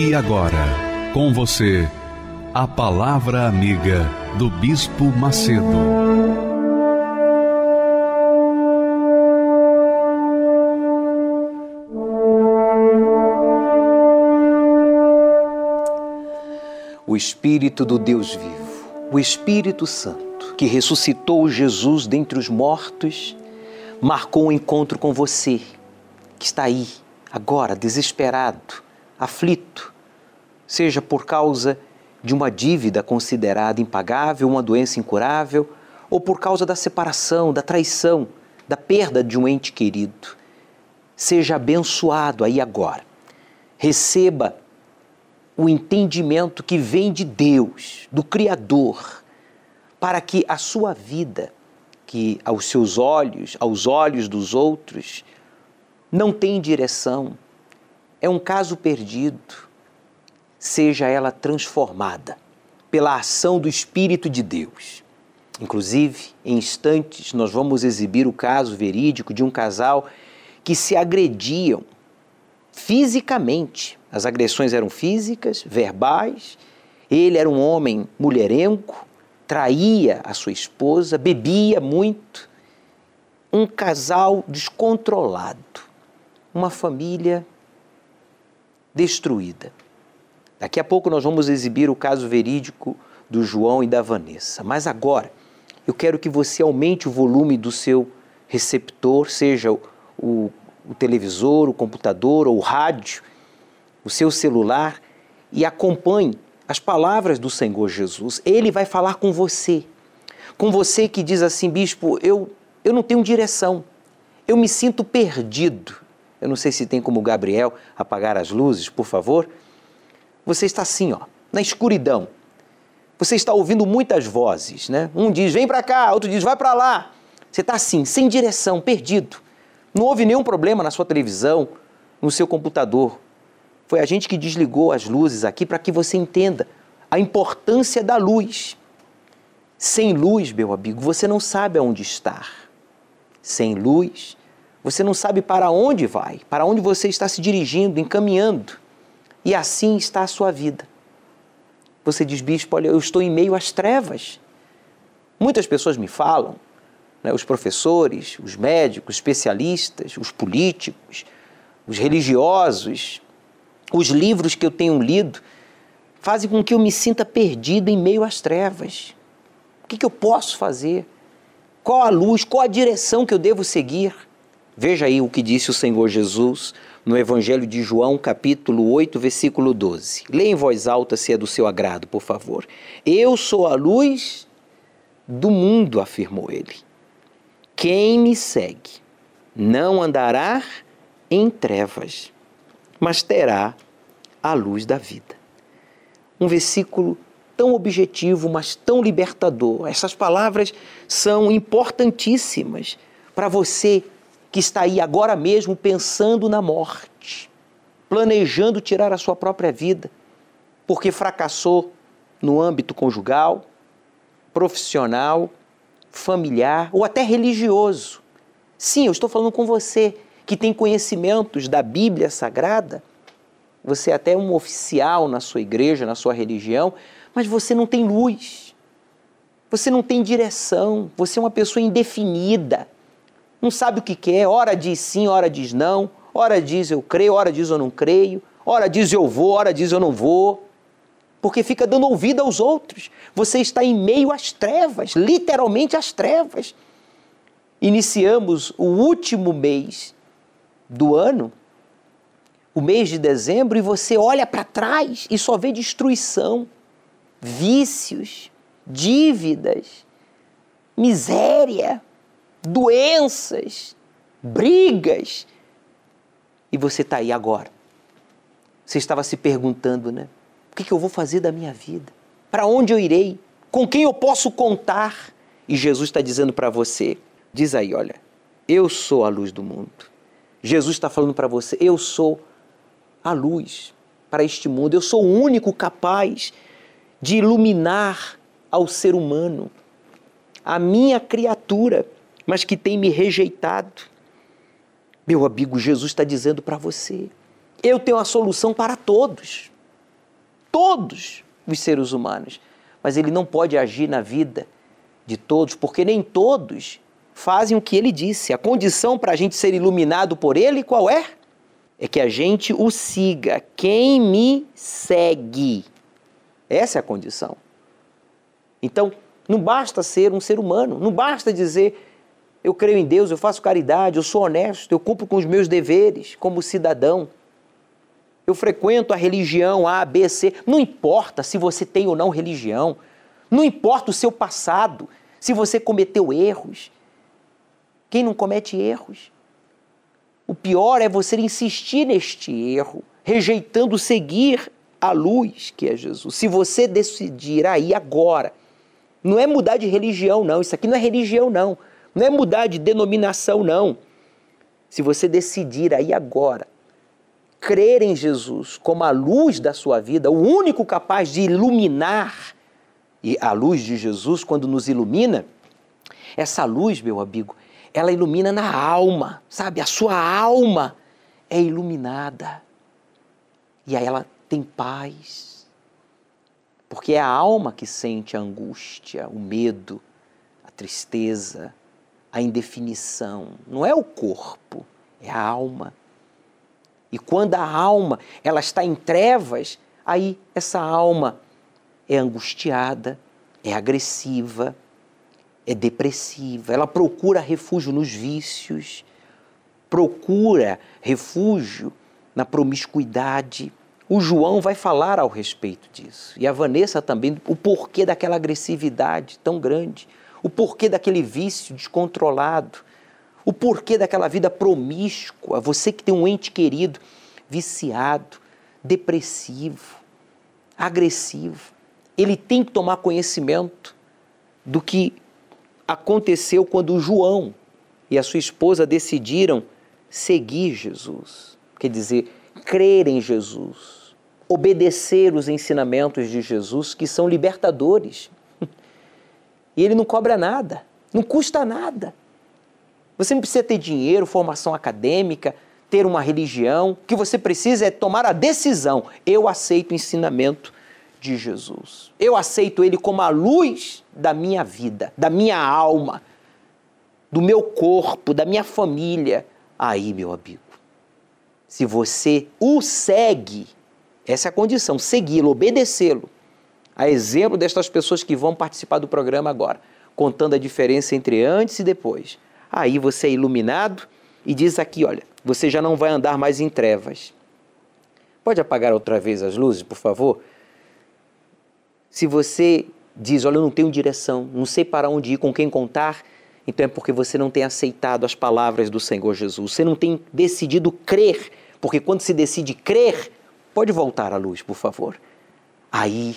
E agora, com você, a Palavra Amiga do Bispo Macedo. O Espírito do Deus vivo, o Espírito Santo, que ressuscitou Jesus dentre os mortos, marcou um encontro com você, que está aí, agora, desesperado aflito, seja por causa de uma dívida considerada impagável, uma doença incurável, ou por causa da separação, da traição, da perda de um ente querido. Seja abençoado aí agora. Receba o entendimento que vem de Deus, do Criador, para que a sua vida, que aos seus olhos, aos olhos dos outros, não tem direção, é um caso perdido, seja ela transformada pela ação do Espírito de Deus. Inclusive, em instantes, nós vamos exibir o caso verídico de um casal que se agrediam fisicamente. As agressões eram físicas, verbais. Ele era um homem mulherengo, traía a sua esposa, bebia muito. Um casal descontrolado, uma família destruída. Daqui a pouco nós vamos exibir o caso verídico do João e da Vanessa. Mas agora, eu quero que você aumente o volume do seu receptor, seja o, o, televisor, o computador ou o rádio, o seu celular, e acompanhe as palavras do Senhor Jesus. Ele vai falar com você. Com você que diz assim, bispo, eu, eu não tenho direção, eu me sinto perdido. Eu não sei se tem como Gabriel apagar as luzes, por favor. Você está assim, ó, na escuridão. Você está ouvindo muitas vozes, né? Um diz, vem para cá, outro diz, vai para lá. Você está assim, sem direção, perdido. Não houve nenhum problema na sua televisão, no seu computador. Foi a gente que desligou as luzes aqui para que você entenda a importância da luz. Sem luz, meu amigo, você não sabe aonde estar. Sem luz, você não sabe para onde vai, para onde você está se dirigindo, encaminhando. E assim está a sua vida. Você diz, bispo, olha, eu estou em meio às trevas. Muitas pessoas me falam, né, os professores, os médicos, especialistas, os políticos, os religiosos, os livros que eu tenho lido, fazem com que eu me sinta perdido em meio às trevas. O que, que eu posso fazer? Qual a luz, qual a direção que eu devo seguir? Veja aí o que disse o Senhor Jesus no Evangelho de João, capítulo 8, versículo 12. Leia em voz alta se é do seu agrado, por favor. Eu sou a luz do mundo, afirmou ele. Quem me segue não andará em trevas, mas terá a luz da vida. Um versículo tão objetivo, mas tão libertador. Essas palavras são importantíssimas para você que está aí agora mesmo pensando na morte, planejando tirar a sua própria vida, porque fracassou no âmbito conjugal, profissional, familiar ou até religioso. Sim, eu estou falando com você que tem conhecimentos da Bíblia Sagrada. Você é até um oficial na sua igreja, na sua religião, mas você não tem luz. Você não tem direção, você é uma pessoa indefinida não sabe o que quer, hora diz sim, hora diz não, hora diz eu creio, hora diz eu não creio, hora diz eu vou, hora diz eu não vou, porque fica dando ouvido aos outros. Você está em meio às trevas, literalmente às trevas. Iniciamos o último mês do ano, o mês de dezembro, e você olha para trás e só vê destruição, vícios, dívidas, miséria doenças, brigas. E você está aí agora. Você estava se perguntando, né? O que, que eu vou fazer da minha vida? Para onde eu irei? Com quem eu posso contar? E Jesus está dizendo para você: diz aí, olha, eu sou a luz do mundo. Jesus está falando para você: eu sou a luz para este mundo. Eu sou o único capaz de iluminar ao ser humano, a minha criatura, mas que tem me rejeitado. Meu amigo, Jesus está dizendo para você: eu tenho a solução para todos, todos os seres humanos, mas ele não pode agir na vida de todos, porque nem todos fazem o que ele disse. A condição para a gente ser iluminado por ele, qual é? É que a gente o siga. Quem me segue? Essa é a condição. Então, não basta ser um ser humano, não basta dizer eu creio em Deus, eu faço caridade, eu sou honesto, eu cumpro com os meus deveres como cidadão. Eu frequento a religião A, B, C. Não importa se você tem ou não religião. Não importa o seu passado, se você cometeu erros. Quem não comete erros? O pior é você insistir neste erro, rejeitando seguir a luz que é Jesus. Se você decidir aí agora, não é mudar de religião, não. Isso aqui não é religião, não. Não é mudar de denominação, não. Se você decidir aí agora crer em Jesus como a luz da sua vida, o único capaz de iluminar, e a luz de Jesus, quando nos ilumina, essa luz, meu amigo, ela ilumina na alma, sabe? A sua alma é iluminada. E aí ela tem paz. Porque é a alma que sente a angústia, o medo, a tristeza, a indefinição. Não é o corpo, é a alma. E quando a alma ela está em trevas, aí essa alma é angustiada, é agressiva, é depressiva. Ela procura refúgio nos vícios, procura refúgio na promiscuidade, o João vai falar ao respeito disso. E a Vanessa também, o porquê daquela agressividade tão grande, o porquê daquele vício descontrolado, o porquê daquela vida promíscua, você que tem um ente querido viciado, depressivo, agressivo. Ele tem que tomar conhecimento do que aconteceu quando João e a sua esposa decidiram seguir Jesus. Quer dizer, crer em Jesus obedecer os ensinamentos de Jesus, que são libertadores. E ele não cobra nada, não custa nada. Você não precisa ter dinheiro, formação acadêmica, ter uma religião. O que você precisa é tomar a decisão. Eu aceito o ensinamento de Jesus. Eu aceito ele como a luz da minha vida, da minha alma, do meu corpo, da minha família. Aí, meu amigo, se você o segue, essa é a condição, segui-lo, obedecê-lo. A exemplo destas pessoas que vão participar do programa agora, contando a diferença entre antes e depois. Aí você é iluminado e diz aqui, olha, você já não vai andar mais em trevas. Pode apagar outra vez as luzes, por favor? Se você diz, olha, eu não tenho direção, não sei para onde ir, com quem contar, então é porque você não tem aceitado as palavras do Senhor Jesus. Você não tem decidido crer, porque quando se decide crer, Pode voltar à luz, por favor. Aí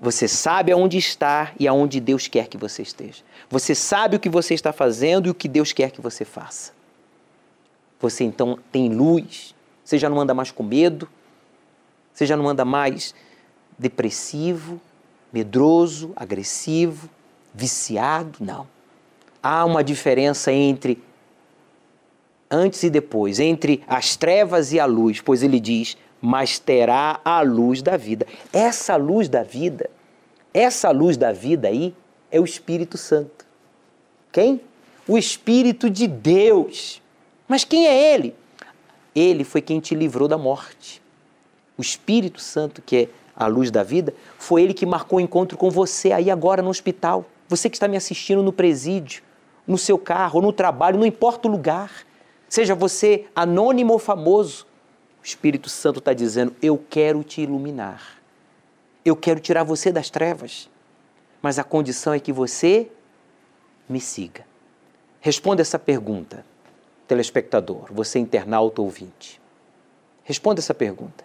você sabe aonde está e aonde Deus quer que você esteja. Você sabe o que você está fazendo e o que Deus quer que você faça. Você então tem luz. Você já não anda mais com medo. Você já não anda mais depressivo, medroso, agressivo, viciado. Não. Há uma diferença entre antes e depois, entre as trevas e a luz, pois ele diz: mas terá a luz da vida. Essa luz da vida, essa luz da vida aí é o Espírito Santo. Quem? O Espírito de Deus. Mas quem é ele? Ele foi quem te livrou da morte. O Espírito Santo, que é a luz da vida, foi ele que marcou o encontro com você aí agora no hospital. Você que está me assistindo no presídio, no seu carro, no trabalho, não importa o lugar. Seja você anônimo ou famoso, o Espírito Santo está dizendo: Eu quero te iluminar. Eu quero tirar você das trevas. Mas a condição é que você me siga. Responda essa pergunta, telespectador, você internauta ouvinte. Responda essa pergunta.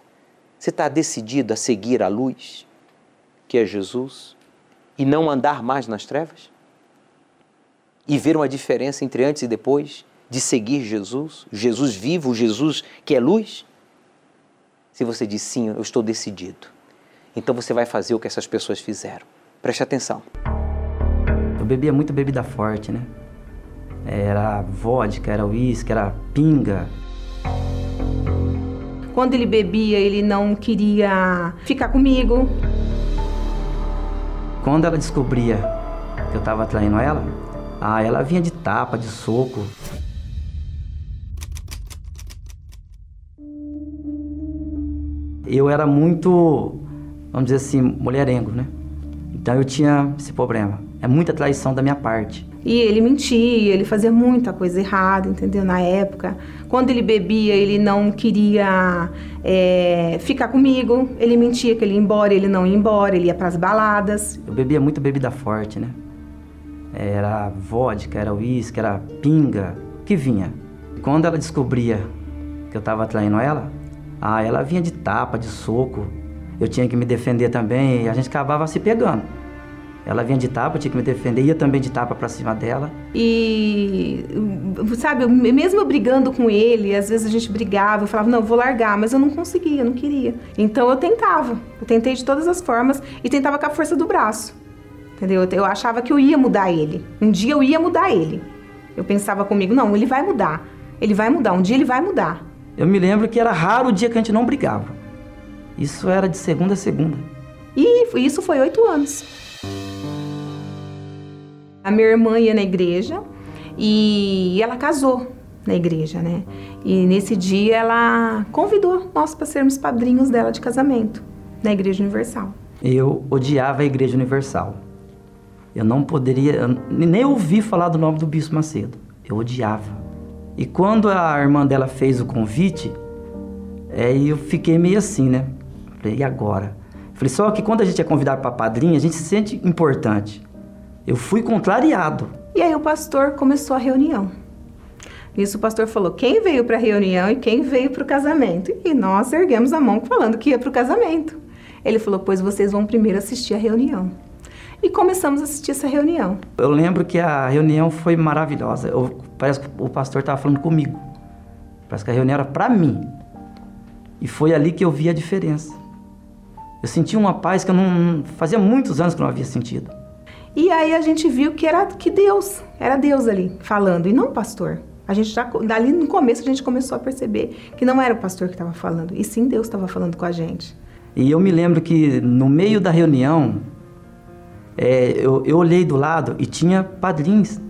Você está decidido a seguir a luz, que é Jesus, e não andar mais nas trevas? E ver uma diferença entre antes e depois de seguir Jesus, Jesus vivo, Jesus que é luz? Se você diz sim, eu estou decidido, então você vai fazer o que essas pessoas fizeram. Preste atenção. Eu bebia muito bebida forte, né? Era vodka, era uísque, era pinga. Quando ele bebia, ele não queria ficar comigo. Quando ela descobria que eu estava traindo ela, ah, ela vinha de tapa, de soco. Eu era muito, vamos dizer assim, mulherengo, né? Então eu tinha esse problema. É muita traição da minha parte. E ele mentia, ele fazia muita coisa errada, entendeu? Na época. Quando ele bebia, ele não queria é, ficar comigo. Ele mentia que ele ia embora, ele não ia embora, ele ia para as baladas. Eu bebia muito bebida forte, né? Era vodka, era uísque, era pinga, que vinha. Quando ela descobria que eu estava traindo ela, ah, ela vinha de tapa, de soco. Eu tinha que me defender também a gente acabava se pegando. Ela vinha de tapa, tinha que me defender, ia também de tapa para cima dela. E, sabe, mesmo brigando com ele, às vezes a gente brigava, eu falava, não, eu vou largar, mas eu não conseguia, eu não queria. Então eu tentava, eu tentei de todas as formas e tentava com a força do braço, entendeu? Eu achava que eu ia mudar ele, um dia eu ia mudar ele. Eu pensava comigo, não, ele vai mudar, ele vai mudar, um dia ele vai mudar. Eu me lembro que era raro o dia que a gente não brigava. Isso era de segunda a segunda. E isso foi oito anos. A minha irmã ia na igreja e ela casou na igreja, né? E nesse dia ela convidou nós para sermos padrinhos dela de casamento na Igreja Universal. Eu odiava a Igreja Universal. Eu não poderia nem ouvir falar do nome do Bispo Macedo. Eu odiava. E quando a irmã dela fez o convite, é, eu fiquei meio assim, né? Falei, e agora? Falei, só que quando a gente é convidado para padrinho, a gente se sente importante. Eu fui contrariado. E aí o pastor começou a reunião. Nisso o pastor falou quem veio para a reunião e quem veio para o casamento. E nós erguemos a mão falando que ia para o casamento. Ele falou, pois vocês vão primeiro assistir a reunião. E começamos a assistir essa reunião. Eu lembro que a reunião foi maravilhosa. Eu, parece que o pastor estava falando comigo. Parece que a reunião era para mim. E foi ali que eu vi a diferença. Eu senti uma paz que eu não fazia muitos anos que eu não havia sentido. E aí a gente viu que era que Deus, era Deus ali falando e não o pastor. A gente já dali no começo a gente começou a perceber que não era o pastor que estava falando, e sim Deus estava falando com a gente. E eu me lembro que no meio da reunião é, eu, eu olhei do lado e tinha padrinhos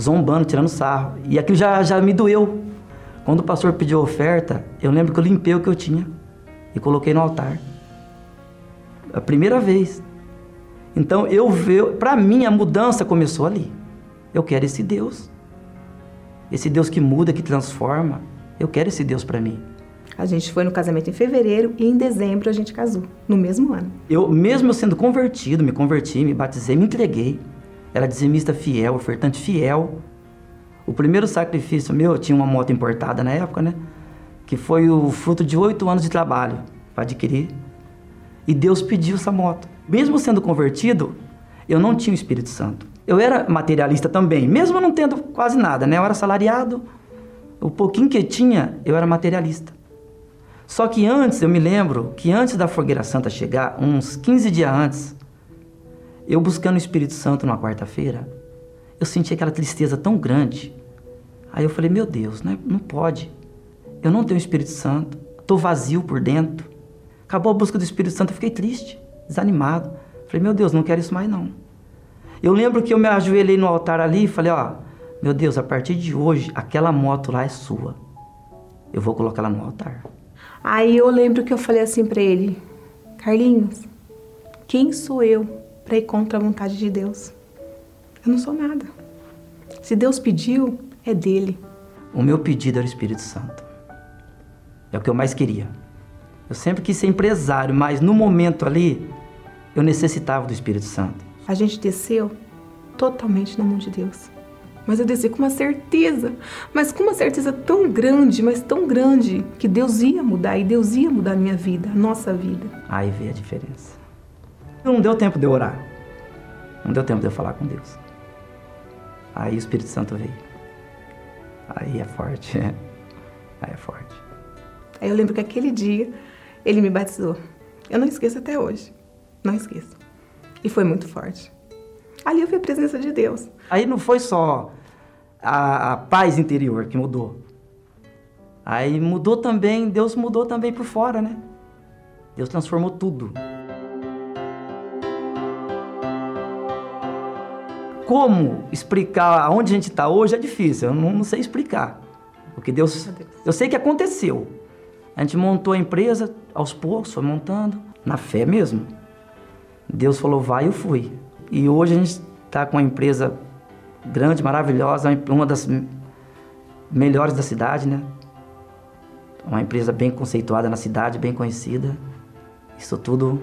zombando, tirando sarro. E aquilo já, já me doeu. Quando o pastor pediu oferta, eu lembro que eu limpei o que eu tinha e coloquei no altar. A primeira vez. Então eu vejo, para mim a mudança começou ali. Eu quero esse Deus. Esse Deus que muda, que transforma. Eu quero esse Deus para mim. A gente foi no casamento em fevereiro e em dezembro a gente casou, no mesmo ano. Eu, mesmo sendo convertido, me converti, me batizei, me entreguei. Era dizimista fiel, ofertante fiel. O primeiro sacrifício meu, tinha uma moto importada na época, né? Que foi o fruto de oito anos de trabalho para adquirir. E Deus pediu essa moto. Mesmo sendo convertido, eu não tinha o Espírito Santo. Eu era materialista também, mesmo não tendo quase nada, né? Eu era salariado, o pouquinho que tinha, eu era materialista. Só que antes, eu me lembro que antes da Fogueira Santa chegar, uns 15 dias antes, eu buscando o Espírito Santo numa quarta-feira, eu senti aquela tristeza tão grande. Aí eu falei, meu Deus, não, é, não pode. Eu não tenho Espírito Santo, estou vazio por dentro. Acabou a busca do Espírito Santo, eu fiquei triste, desanimado. Falei, meu Deus, não quero isso mais não. Eu lembro que eu me ajoelhei no altar ali e falei, ó, meu Deus, a partir de hoje, aquela moto lá é sua. Eu vou colocar ela no altar. Aí eu lembro que eu falei assim para ele, Carlinhos, quem sou eu para ir contra a vontade de Deus? Eu não sou nada. Se Deus pediu, é dele. O meu pedido era o Espírito Santo. É o que eu mais queria. Eu sempre quis ser empresário, mas no momento ali, eu necessitava do Espírito Santo. A gente desceu totalmente na mão de Deus. Mas eu desci com uma certeza, mas com uma certeza tão grande, mas tão grande, que Deus ia mudar e Deus ia mudar a minha vida, a nossa vida. Aí veio a diferença. Não deu tempo de eu orar. Não deu tempo de eu falar com Deus. Aí o Espírito Santo veio. Aí é forte. Aí é forte. Aí eu lembro que aquele dia ele me batizou. Eu não esqueço até hoje. Não esqueço. E foi muito forte. Ali eu vi a presença de Deus. Aí não foi só a, a paz interior que mudou. Aí mudou também, Deus mudou também por fora, né? Deus transformou tudo. Como explicar aonde a gente está hoje é difícil, eu não, não sei explicar. Porque Deus, eu sei que aconteceu. A gente montou a empresa aos poucos, foi montando, na fé mesmo. Deus falou, vai, eu fui. E hoje a gente está com uma empresa grande, maravilhosa, uma das melhores da cidade, né? Uma empresa bem conceituada na cidade, bem conhecida. Isso tudo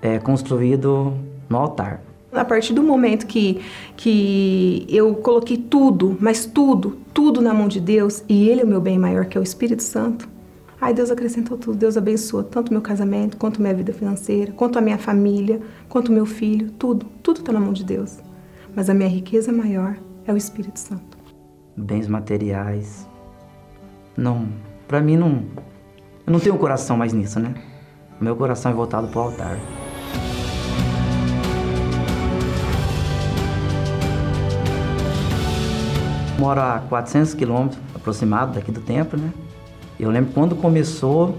é construído no altar. A partir do momento que, que eu coloquei tudo, mas tudo, tudo na mão de Deus, e Ele é o meu bem maior, que é o Espírito Santo, aí Deus acrescentou tudo. Deus abençoa tanto meu casamento, quanto minha vida financeira, quanto a minha família, quanto meu filho, tudo. Tudo está na mão de Deus. Mas a minha riqueza maior é o Espírito Santo. Bens materiais. Não, para mim não. Eu não tenho coração mais nisso, né? Meu coração é voltado para o altar. Moro a 400 quilômetros aproximado daqui do templo, né? Eu lembro quando começou,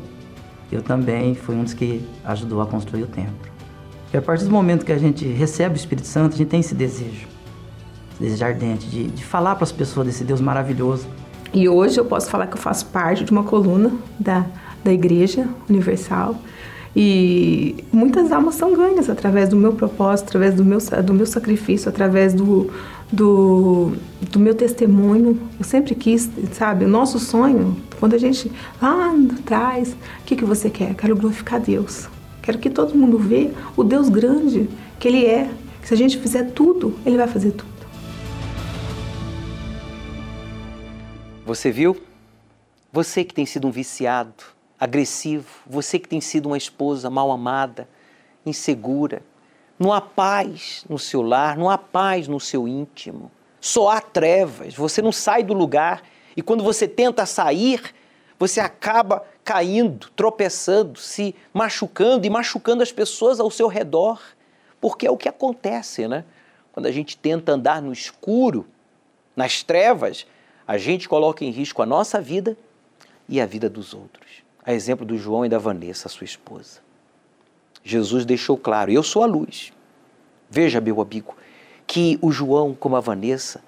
eu também fui um dos que ajudou a construir o templo. E a partir do momento que a gente recebe o Espírito Santo, a gente tem esse desejo, esse desejo ardente de, de falar para as pessoas desse Deus maravilhoso. E hoje eu posso falar que eu faço parte de uma coluna da, da Igreja Universal. E muitas almas são ganhas através do meu propósito, através do meu, do meu sacrifício, através do, do, do meu testemunho. Eu sempre quis, sabe, o nosso sonho, quando a gente lá atrás, o que, que você quer? Quero glorificar Deus. Quero que todo mundo vê o Deus grande que Ele é. Que se a gente fizer tudo, Ele vai fazer tudo. Você viu? Você que tem sido um viciado, agressivo, você que tem sido uma esposa mal amada, insegura, não há paz no seu lar, não há paz no seu íntimo. Só há trevas, você não sai do lugar e quando você tenta sair, você acaba caindo, tropeçando, se machucando e machucando as pessoas ao seu redor. Porque é o que acontece, né? Quando a gente tenta andar no escuro, nas trevas, a gente coloca em risco a nossa vida e a vida dos outros. A exemplo do João e da Vanessa, sua esposa. Jesus deixou claro: eu sou a luz. Veja, meu amigo, que o João, como a Vanessa,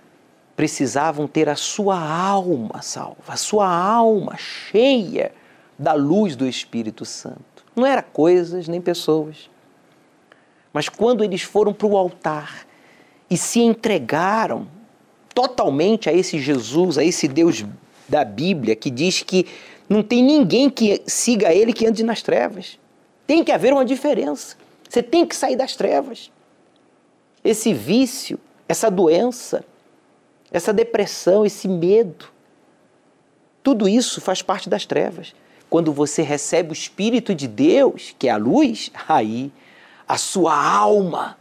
precisavam ter a sua alma salva, a sua alma cheia da luz do Espírito Santo. Não era coisas nem pessoas. Mas quando eles foram para o altar e se entregaram totalmente a esse Jesus, a esse Deus da Bíblia, que diz que não tem ninguém que siga ele que ande nas trevas. Tem que haver uma diferença. Você tem que sair das trevas. Esse vício, essa doença, essa depressão, esse medo, tudo isso faz parte das trevas. Quando você recebe o Espírito de Deus, que é a luz, aí a sua alma,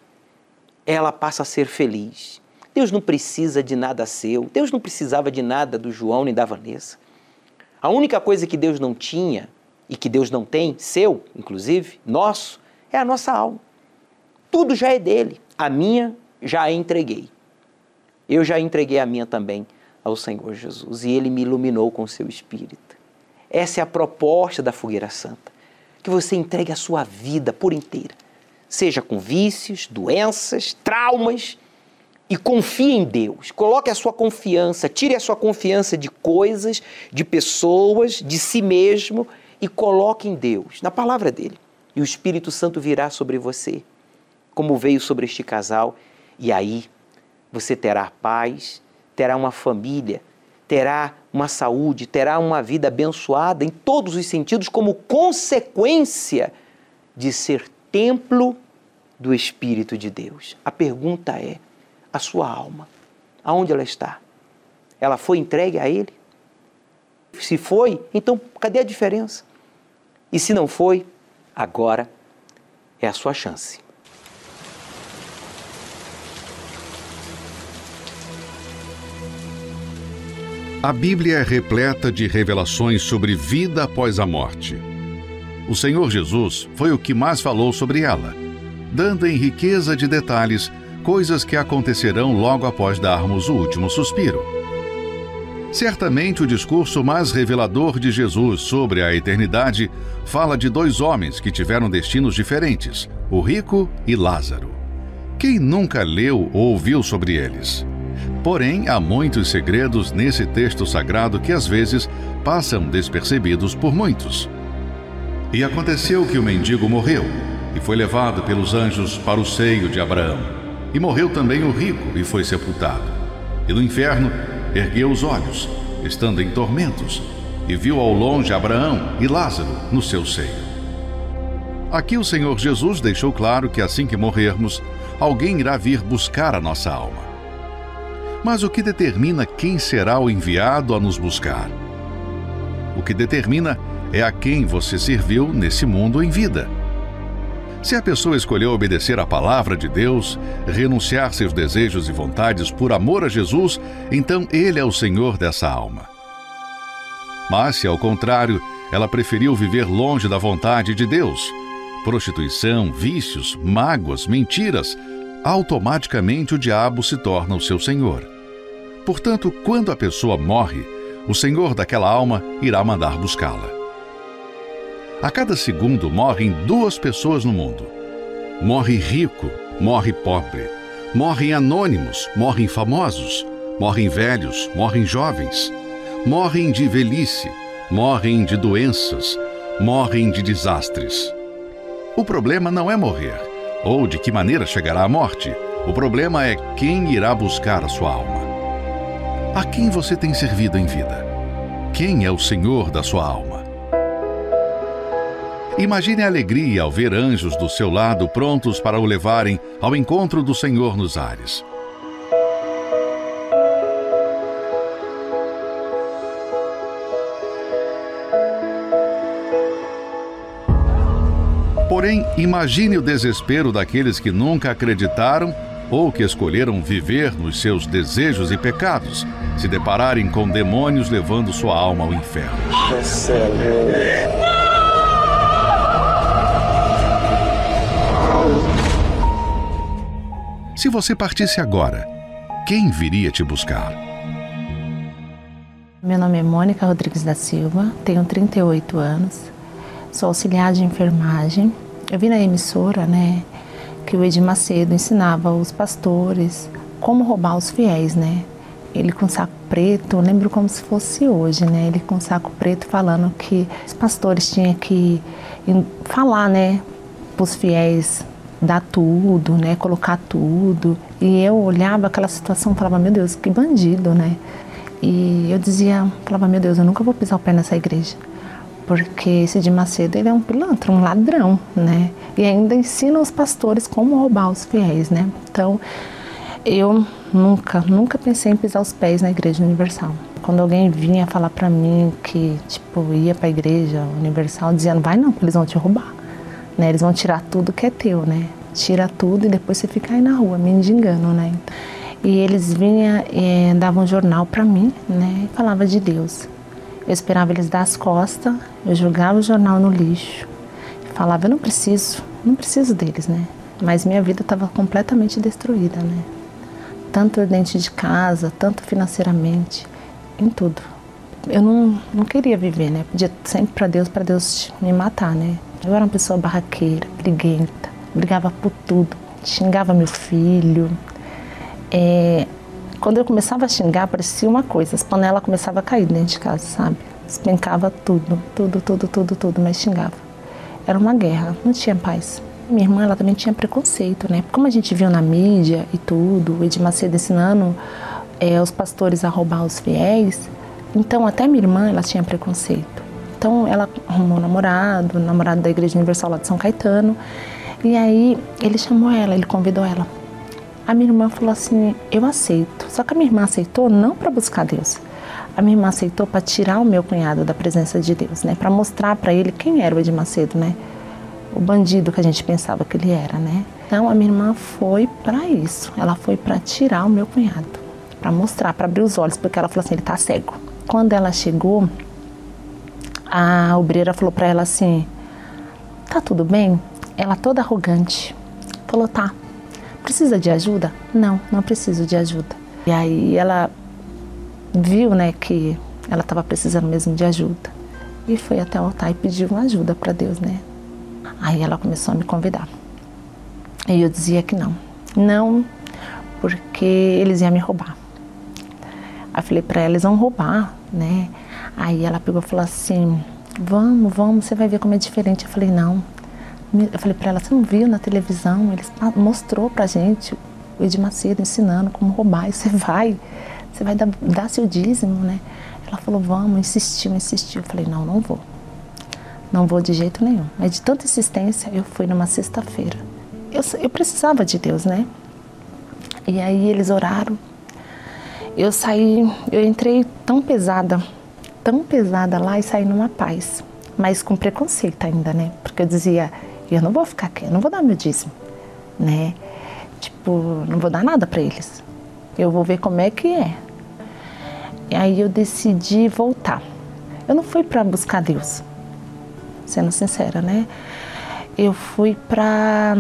ela passa a ser feliz. Deus não precisa de nada seu, Deus não precisava de nada do João nem da Vanessa. A única coisa que Deus não tinha e que Deus não tem, seu, inclusive, nosso, é a nossa alma. Tudo já é dele. A minha já a entreguei. Eu já entreguei a minha também ao Senhor Jesus e ele me iluminou com seu espírito. Essa é a proposta da fogueira santa. Que você entregue a sua vida por inteira, seja com vícios, doenças, traumas, e confie em Deus. Coloque a sua confiança, tire a sua confiança de coisas, de pessoas, de si mesmo e coloque em Deus, na palavra dele. E o Espírito Santo virá sobre você, como veio sobre este casal, e aí você terá paz, terá uma família, terá uma saúde, terá uma vida abençoada em todos os sentidos, como consequência de ser templo do Espírito de Deus. A pergunta é: a sua alma, aonde ela está? Ela foi entregue a Ele? Se foi, então cadê a diferença? E se não foi, agora é a sua chance. A Bíblia é repleta de revelações sobre vida após a morte. O Senhor Jesus foi o que mais falou sobre ela, dando em riqueza de detalhes coisas que acontecerão logo após darmos o último suspiro. Certamente o discurso mais revelador de Jesus sobre a eternidade fala de dois homens que tiveram destinos diferentes, o rico e Lázaro. Quem nunca leu ou ouviu sobre eles? Porém, há muitos segredos nesse texto sagrado que às vezes passam despercebidos por muitos. E aconteceu que o mendigo morreu e foi levado pelos anjos para o seio de Abraão. E morreu também o rico e foi sepultado. E no inferno ergueu os olhos, estando em tormentos, e viu ao longe Abraão e Lázaro no seu seio. Aqui o Senhor Jesus deixou claro que assim que morrermos, alguém irá vir buscar a nossa alma. Mas o que determina quem será o enviado a nos buscar? O que determina é a quem você serviu nesse mundo em vida. Se a pessoa escolheu obedecer à palavra de Deus, renunciar seus desejos e vontades por amor a Jesus, então Ele é o Senhor dessa alma. Mas se, ao contrário, ela preferiu viver longe da vontade de Deus, prostituição, vícios, mágoas, mentiras, automaticamente o diabo se torna o seu senhor. Portanto, quando a pessoa morre, o senhor daquela alma irá mandar buscá-la. A cada segundo morrem duas pessoas no mundo. Morre rico, morre pobre. Morrem anônimos, morrem famosos. Morrem velhos, morrem jovens. Morrem de velhice, morrem de doenças, morrem de desastres. O problema não é morrer, ou de que maneira chegará a morte. O problema é quem irá buscar a sua alma. A quem você tem servido em vida? Quem é o Senhor da sua alma? Imagine a alegria ao ver anjos do seu lado prontos para o levarem ao encontro do Senhor nos ares. Porém, imagine o desespero daqueles que nunca acreditaram ou que escolheram viver nos seus desejos e pecados, se depararem com demônios levando sua alma ao inferno. Se você partisse agora, quem viria te buscar? Meu nome é Mônica Rodrigues da Silva, tenho 38 anos, sou auxiliar de enfermagem eu vi na emissora, né, que o Edir Macedo ensinava os pastores como roubar os fiéis, né? Ele com saco preto, lembro como se fosse hoje, né? Ele com saco preto falando que os pastores tinham que falar, né, os fiéis dar tudo, né, colocar tudo. E eu olhava aquela situação e falava, meu Deus, que bandido, né? E eu dizia, falava, meu Deus, eu nunca vou pisar o pé nessa igreja porque esse de Macedo ele é um pilantra, um ladrão, né? E ainda ensina os pastores como roubar os fiéis, né? Então, eu nunca, nunca pensei em pisar os pés na Igreja Universal. Quando alguém vinha falar para mim que, tipo, ia para a Igreja Universal dizendo, vai não, eles vão te roubar, né? Eles vão tirar tudo que é teu, né? Tira tudo e depois você fica aí na rua mendigando, né? E eles vinham e davam um jornal para mim, né? E falava de Deus. Eu esperava eles dar as costas, eu jogava o jornal no lixo. Falava, eu não preciso, não preciso deles, né? Mas minha vida estava completamente destruída, né? Tanto dentro de casa, tanto financeiramente, em tudo. Eu não, não queria viver, né? Pedia sempre para Deus, para Deus me matar, né? Eu era uma pessoa barraqueira, briguenta, brigava por tudo, xingava meu filho. É, quando eu começava a xingar, parecia uma coisa, as panelas começavam a cair dentro de casa, sabe? Espancava tudo, tudo, tudo, tudo, tudo, mas xingava. Era uma guerra, não tinha paz. Minha irmã, ela também tinha preconceito, né? Como a gente viu na mídia e tudo, o Edir Macedo ensinando é, os pastores a roubar os fiéis, então até minha irmã, ela tinha preconceito. Então ela arrumou um namorado, um namorado da Igreja Universal lá de São Caetano, e aí ele chamou ela, ele convidou ela A minha irmã falou assim: Eu aceito. Só que a minha irmã aceitou não para buscar Deus. A minha irmã aceitou para tirar o meu cunhado da presença de Deus, né? Para mostrar para ele quem era o Edir Macedo, né? O bandido que a gente pensava que ele era, né? Então a minha irmã foi para isso. Ela foi para tirar o meu cunhado, para mostrar, para abrir os olhos, porque ela falou assim: ele tá cego. Quando ela chegou, a obreira falou para ela assim: Tá tudo bem? Ela toda arrogante. Falou: Tá. Precisa de ajuda? Não, não preciso de ajuda. E aí ela viu, né, que ela estava precisando mesmo de ajuda. E foi até o altar e pediu uma ajuda para Deus, né? Aí ela começou a me convidar. E eu dizia que não. Não, porque eles iam me roubar. Aí falei para ela, eles vão roubar, né? Aí ela pegou e falou assim: Vamos, vamos, você vai ver como é diferente. Eu falei: Não. Eu falei para ela: Você não viu na televisão? Eles mostrou pra gente o Edir Macedo ensinando como roubar. E você vai, você vai dar, dar seu dízimo, né? Ela falou: Vamos, insistiu, insistiu. Eu falei: Não, não vou. Não vou de jeito nenhum. Mas de tanta insistência, eu fui numa sexta-feira. Eu, eu precisava de Deus, né? E aí eles oraram. Eu saí, eu entrei tão pesada tão pesada lá e saí numa paz, mas com preconceito ainda, né? Porque eu dizia, eu não vou ficar aqui, eu não vou dar meu dízimo, né? Tipo, não vou dar nada para eles. Eu vou ver como é que é. E aí eu decidi voltar. Eu não fui para buscar Deus, sendo sincera, né? Eu fui para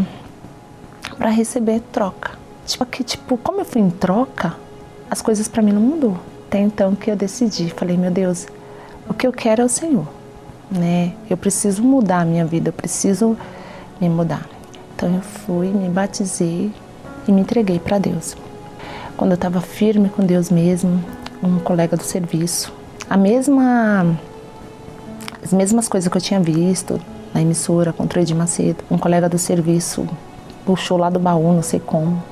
para receber troca. Tipo, que tipo, como eu fui em troca, as coisas para mim não mudou. Até então que eu decidi, falei, meu Deus, o que eu quero é o Senhor, né? Eu preciso mudar a minha vida, eu preciso me mudar. Então eu fui, me batizei e me entreguei para Deus. Quando eu estava firme com Deus mesmo, um colega do serviço, a mesma as mesmas coisas que eu tinha visto na emissora o Edir Macedo, um colega do serviço puxou lá do baú, não sei como,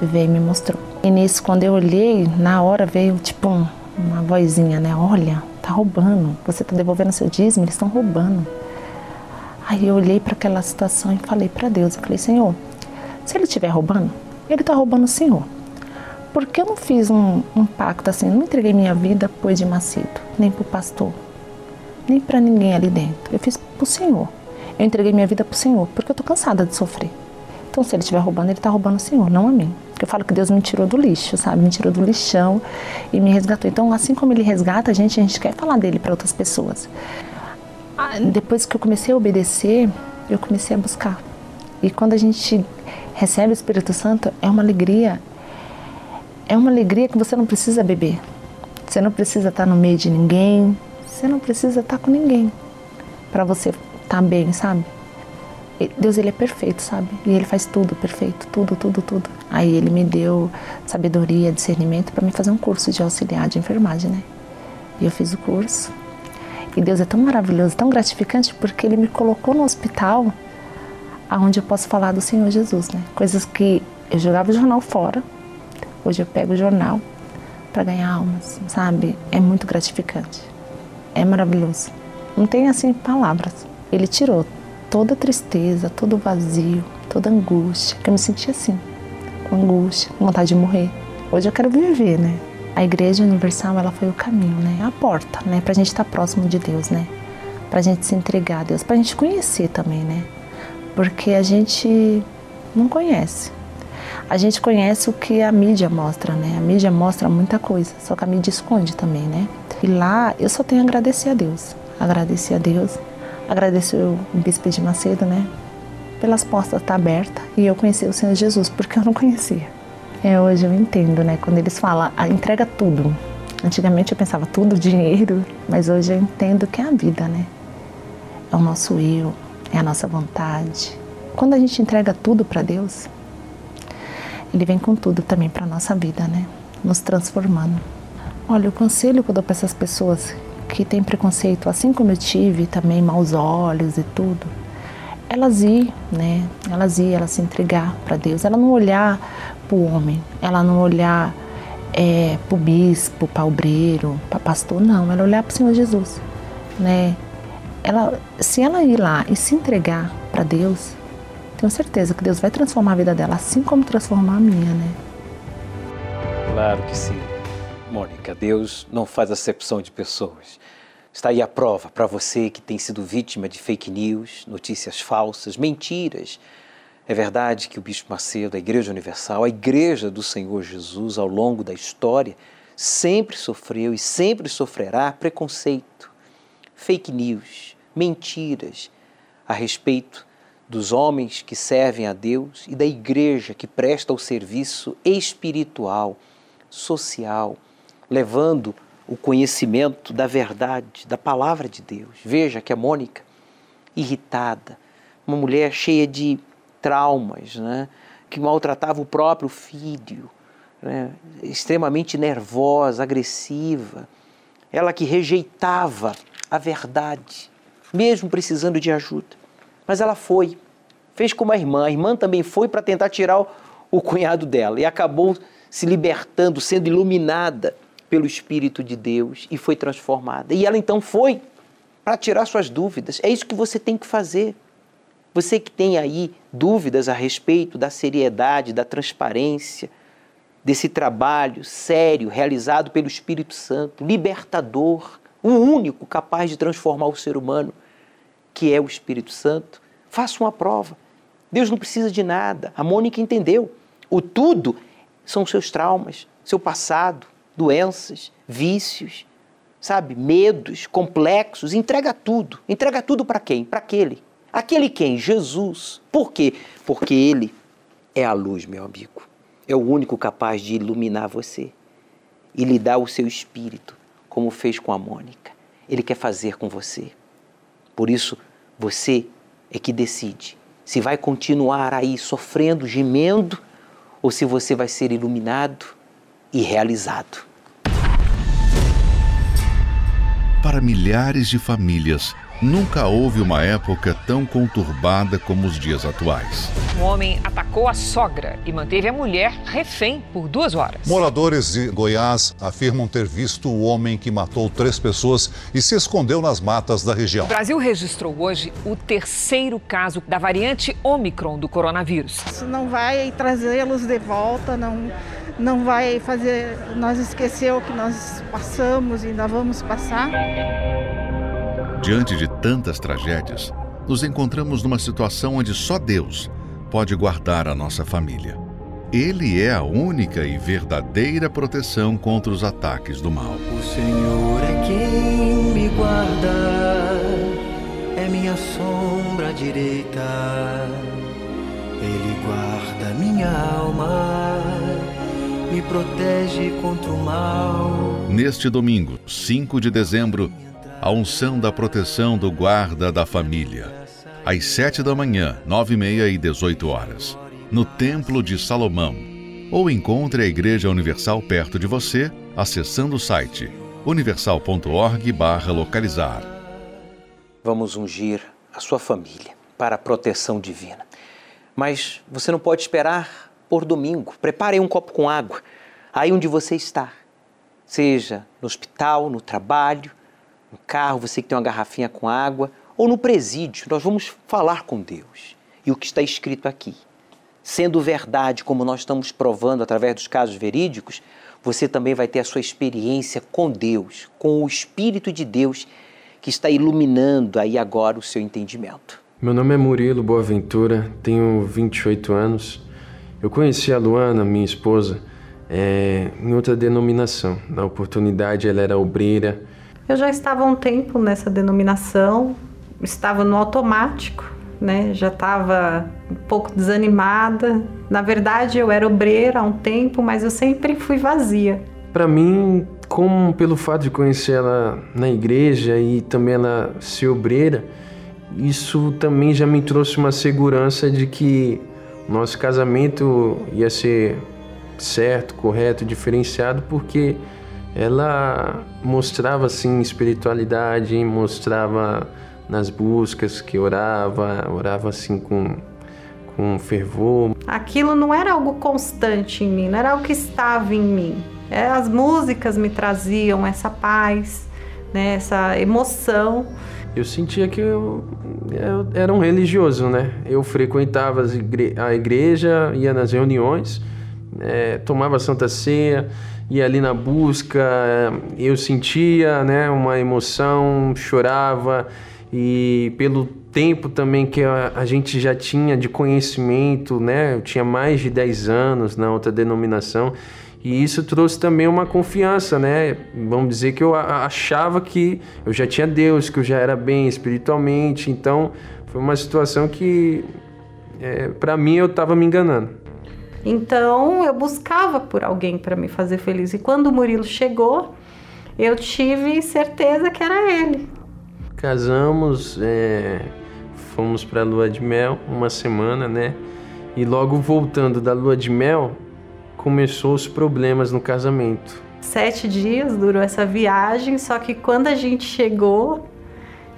veio e me mostrou. E nisso, quando eu olhei, na hora veio tipo um, uma vozinha, né? Olha, tá roubando, você tá devolvendo seu dízimo, eles estão roubando. Aí eu olhei para aquela situação e falei para Deus, eu falei, Senhor, se ele estiver roubando, ele tá roubando o Senhor. Porque eu não fiz um, um pacto assim, não entreguei minha vida pro Edir Macedo, nem pro pastor, nem para ninguém ali dentro. Eu fiz pro Senhor. Eu entreguei minha vida pro Senhor, porque eu tô cansada de sofrer. Então, se ele estiver roubando, ele tá roubando o Senhor, não a mim. Porque eu falo que Deus me tirou do lixo, sabe? Me tirou do lixão e me resgatou. Então, assim como Ele resgata a gente, a gente quer falar dele para outras pessoas. Ah, depois que eu comecei a obedecer, eu comecei a buscar. E quando a gente recebe o Espírito Santo, é uma alegria. É uma alegria que você não precisa beber. Você não precisa estar no meio de ninguém. Você não precisa estar com ninguém para você estar bem, sabe? Deus ele é perfeito, sabe? E ele faz tudo perfeito, tudo, tudo, tudo. Aí ele me deu sabedoria, discernimento para me fazer um curso de auxiliar de enfermagem, né? E eu fiz o curso. E Deus é tão maravilhoso, tão gratificante, porque ele me colocou no hospital aonde eu posso falar do Senhor Jesus, né? Coisas que eu jogava o jornal fora. Hoje eu pego o jornal para ganhar almas, sabe? É muito gratificante. É maravilhoso. Não tem assim palavras. Ele tirou toda tristeza, todo vazio, toda angústia, que eu me sentia assim, com angústia, com vontade de morrer. Hoje eu quero viver, né? A Igreja Universal, ela foi o caminho, né? A porta, né? Pra gente estar tá próximo de Deus, né? Pra gente se entregar a Deus, pra gente conhecer também, né? Porque a gente não conhece. A gente conhece o que a mídia mostra, né? A mídia mostra muita coisa, só que a mídia esconde também, né? E lá eu só tenho a agradecer a Deus. Agradecer a Deus Agradeço o Bispo de Macedo, né? Pelas portas estar tá abertas e eu conheci o Senhor Jesus porque eu não conhecia. É, hoje eu entendo, né? Quando eles falam, ah, entrega tudo. Antigamente eu pensava tudo, dinheiro, mas hoje eu entendo que é a vida, né? É o nosso eu, é a nossa vontade. Quando a gente entrega tudo para Deus, Ele vem com tudo também para nossa vida, né? Nos transformando. Olha, o conselho que eu dou para essas pessoas que tem preconceito, assim como eu tive também maus olhos e tudo, elas ir, né? Elas ir, elas se entregar para Deus, ela não olhar para o homem, ela não olhar é, para o bispo, para o obreiro, para pastor, não, ela olhar para o Senhor Jesus, né? Ela, se ela ir lá e se entregar para Deus, tenho certeza que Deus vai transformar a vida dela, assim como transformar a minha, né? Claro que sim. Mônica, Deus não faz acepção de pessoas. Está aí a prova para você que tem sido vítima de fake news, notícias falsas, mentiras. É verdade que o Bispo Macedo, a Igreja Universal, a Igreja do Senhor Jesus, ao longo da história, sempre sofreu e sempre sofrerá preconceito, fake news, mentiras a respeito dos homens que servem a Deus e da igreja que presta o serviço espiritual, social, levando o conhecimento da verdade, da palavra de Deus. Veja que a Mônica, irritada, uma mulher cheia de traumas, né? que maltratava o próprio filho, né? extremamente nervosa, agressiva, ela que rejeitava a verdade, mesmo precisando de ajuda. Mas ela foi, fez como a irmã. A irmã também foi para tentar tirar o, cunhado dela e acabou se libertando, sendo iluminada pelo Espírito de Deus e foi transformada. E ela então foi para tirar suas dúvidas. É isso que você tem que fazer. Você que tem aí dúvidas a respeito da seriedade, da transparência, desse trabalho sério realizado pelo Espírito Santo, libertador, o único capaz de transformar o ser humano que é o Espírito Santo, faça uma prova. Deus não precisa de nada. A Mônica entendeu. O tudo são seus traumas, seu passado, doenças, vícios, sabe, medos complexos. Entrega tudo. Entrega tudo para quem? Para aquele. Aquele quem? Jesus. Por quê? Porque ele é a luz, meu amigo. É o único capaz de iluminar você e lhe dar o seu espírito, como fez com a Mônica. Ele quer fazer com você. Por isso, você é que decide se vai continuar aí sofrendo, gemendo, ou se você vai ser iluminado e realizado. Para milhares de famílias, Nunca houve uma época tão conturbada como os dias atuais. Um homem atacou a sogra e manteve a mulher refém por duas horas. Moradores de Goiás afirmam ter visto o homem que matou três pessoas e se escondeu nas matas da região. O Brasil registrou hoje o terceiro caso da variante Omicron do coronavírus. Isso não vai trazê-los de volta, não, não vai fazer nós esquecer o que nós passamos e ainda vamos passar. Diante de tantas tragédias, nos encontramos numa situação onde só Deus pode guardar a nossa família. Ele é a única e verdadeira proteção contra os ataques do mal. O Senhor é quem me guarda, é minha sombra direita. Ele guarda minha alma, me protege contra o mal. Neste domingo, 5 de dezembro, a unção da proteção do guarda da família. Às sete da manhã, nove e meia e dezoito horas, no Templo de Salomão. Ou encontre a Igreja Universal perto de você, acessando o site universal.org/localizar. Vamos ungir a sua família para a proteção divina. Mas você não pode esperar por domingo. Prepare um copo com água aí onde você está. Seja no hospital, no trabalho, no carro, você que tem uma garrafinha com água, ou no presídio, nós vamos falar com Deus. E o que está escrito aqui, sendo verdade, como nós estamos provando através dos casos verídicos, você também vai ter a sua experiência com Deus, com o Espírito de Deus que está iluminando aí agora o seu entendimento. Meu nome é Murilo Boaventura, tenho 28 anos. Eu conheci a Luana, minha esposa, é, em outra denominação. Na oportunidade, ela era obreira eu já estava há um tempo nessa denominação, estava no automático, né? Já estava um pouco desanimada. Na verdade, eu era obreira há um tempo, mas eu sempre fui vazia. Para mim, como pelo fato de conhecer ela na igreja e também ela ser obreira, isso também já me trouxe uma segurança de que nosso casamento ia ser certo, correto, diferenciado, porque ela mostrava assim espiritualidade, mostrava nas buscas que orava, orava assim com com fervor. Aquilo não era algo constante em mim, não era algo que estava em mim. É, as músicas me traziam essa paz, né, essa emoção. eu sentia que eu, eu era um religioso, né? Eu frequentava igre a igreja, ia nas reuniões, é, tomava Santa Ceia, ia ali na busca, eu sentia né, uma emoção, chorava, e pelo tempo também que a, a, gente já tinha de conhecimento, né? Eu tinha mais de 10 anos na outra denominação, e isso trouxe também uma confiança, né? Vamos dizer que eu achava que eu já tinha Deus, que eu já era bem espiritualmente. Então, foi uma situação que, é, para mim, eu estava me enganando. Então, eu buscava por alguém para me fazer feliz. E quando o Murilo chegou, eu tive certeza que era ele. Casamos, é, fomos para lua de mel uma semana, né? E logo voltando da lua de mel, começou os problemas no casamento. Sete dias durou essa viagem, só que quando a gente chegou,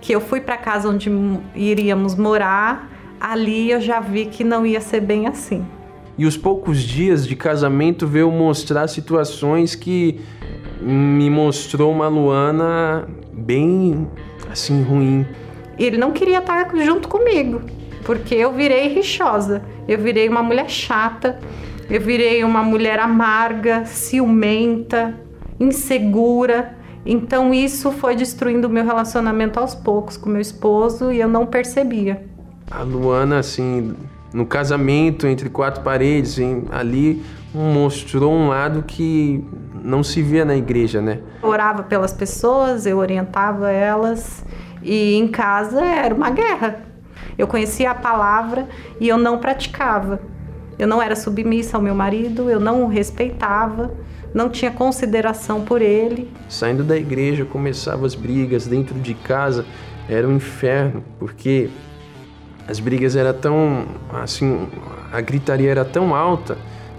que eu fui para casa onde iríamos morar, ali eu já vi que não ia ser bem assim. E os poucos dias de casamento veio mostrar situações que me mostrou uma Luana bem assim ruim. Ele não queria estar junto comigo, porque eu virei rixosa, eu virei uma mulher chata eu virei uma mulher amarga, ciumenta, insegura. Então isso foi destruindo o meu relacionamento aos poucos com meu esposo e eu não percebia. A Luana, assim, no casamento entre quatro paredes, assim, ali mostrou um lado que não se via na igreja, né? Eu orava pelas pessoas, eu orientava elas e em casa era uma guerra. Eu conhecia a palavra e eu não praticava. Eu não era submissa ao meu marido, eu não o respeitava, não tinha consideração por ele. Saindo da igreja, começavam as brigas dentro de casa, era um inferno, porque as brigas eram tão assim, a gritaria era tão alta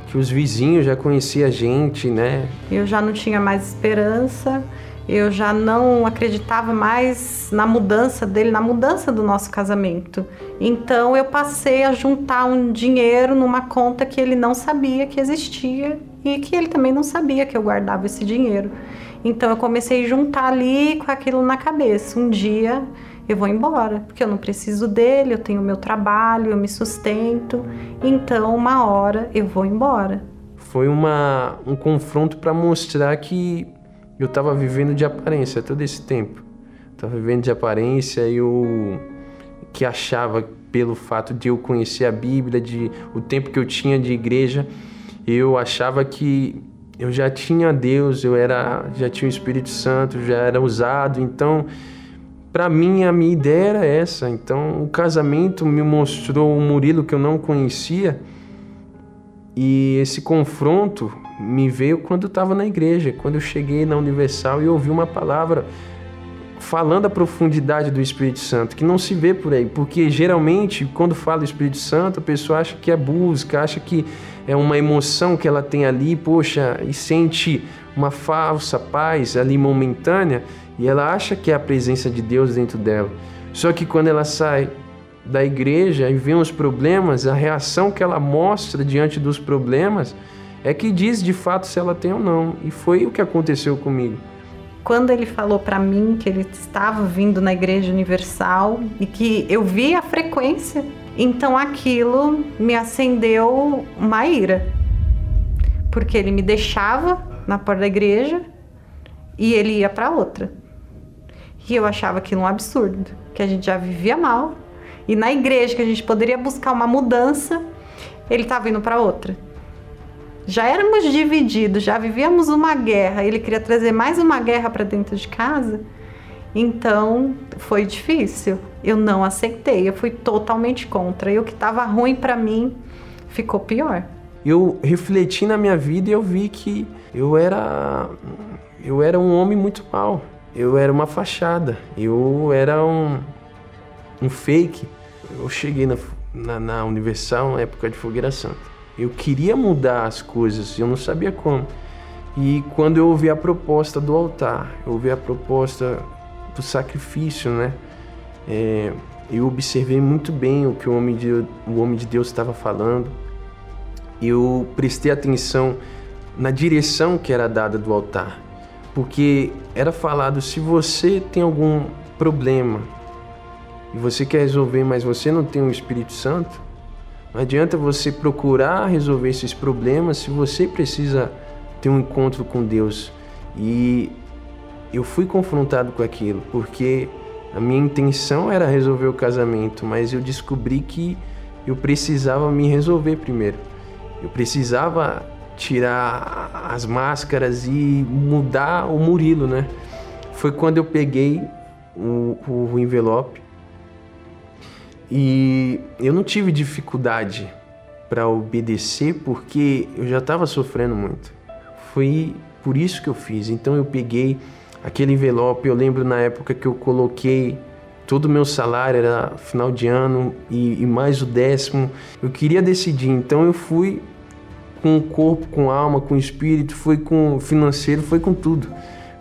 que os vizinhos já conheciam a gente, né? Eu já não tinha mais esperança eu já não acreditava mais na mudança dele, na mudança do nosso casamento. Então eu passei a juntar um dinheiro numa conta que ele não sabia que existia e que ele também não sabia que eu guardava esse dinheiro. Então eu comecei a juntar ali com aquilo na cabeça. Um dia eu vou embora, porque eu não preciso dele, eu tenho meu trabalho, eu me sustento. Então uma hora eu vou embora. Foi uma, um confronto para mostrar que eu estava vivendo de aparência todo esse tempo. Estava vivendo de aparência e eu que achava pelo fato de eu conhecer a Bíblia, de o tempo que eu tinha de igreja, eu achava que eu já tinha Deus, eu era, já tinha o Espírito Santo, já era usado. Então, para mim a minha ideia era essa. Então, o casamento me mostrou um Murilo que eu não conhecia. E esse confronto me veio quando eu estava na igreja, quando eu cheguei na Universal e ouvi uma palavra falando a profundidade do Espírito Santo, que não se vê por aí, porque geralmente quando fala Espírito Santo, a pessoa acha que é busca, acha que é uma emoção que ela tem ali, poxa, e sente uma falsa paz ali momentânea, e ela acha que é a presença de Deus dentro dela. Só que quando ela sai da igreja e vê os problemas, a reação que ela mostra diante dos problemas, é que diz de fato se ela tem ou não. E foi o que aconteceu comigo. Quando ele falou para mim que ele estava vindo na Igreja Universal e que eu vi a frequência, então aquilo me acendeu uma ira. Porque ele me deixava na porta da igreja e ele ia para outra. E eu achava aquilo um absurdo, que a gente já vivia mal. E na igreja que a gente poderia buscar uma mudança, ele estava indo para outra. Já éramos divididos, já vivíamos uma guerra, ele queria trazer mais uma guerra para dentro de casa. Então foi difícil. Eu não aceitei, eu fui totalmente contra. E o que estava ruim para mim ficou pior. Eu refleti na minha vida e eu vi que eu era eu era um homem muito mal. Eu era uma fachada. Eu era um um fake. Eu cheguei na, na, na Universal na época de Fogueira Santa. Eu queria mudar as coisas, eu não sabia como. E quando eu ouvi a proposta do altar, eu ouvi a proposta do sacrifício, né? É, eu observei muito bem o que o homem de, o homem de Deus estava falando. Eu prestei atenção na direção que era dada do altar, porque era falado: se você tem algum problema, e você quer resolver, mas você não tem o Espírito Santo, não adianta você procurar resolver esses problemas se você precisa ter um encontro com Deus. E eu fui confrontado com aquilo, porque a minha intenção era resolver o casamento, mas eu descobri que eu precisava me resolver primeiro. Eu precisava tirar as máscaras e mudar o Murilo, né? Foi quando eu peguei o, o envelope e eu não tive dificuldade para obedecer porque eu já estava sofrendo muito. Foi por isso que eu fiz. Então eu peguei aquele envelope. Eu lembro na época que eu coloquei todo o meu salário era final de ano e, e, mais o décimo. Eu queria decidir, então eu fui com o corpo, com a alma, com o espírito, fui com o financeiro, foi com tudo.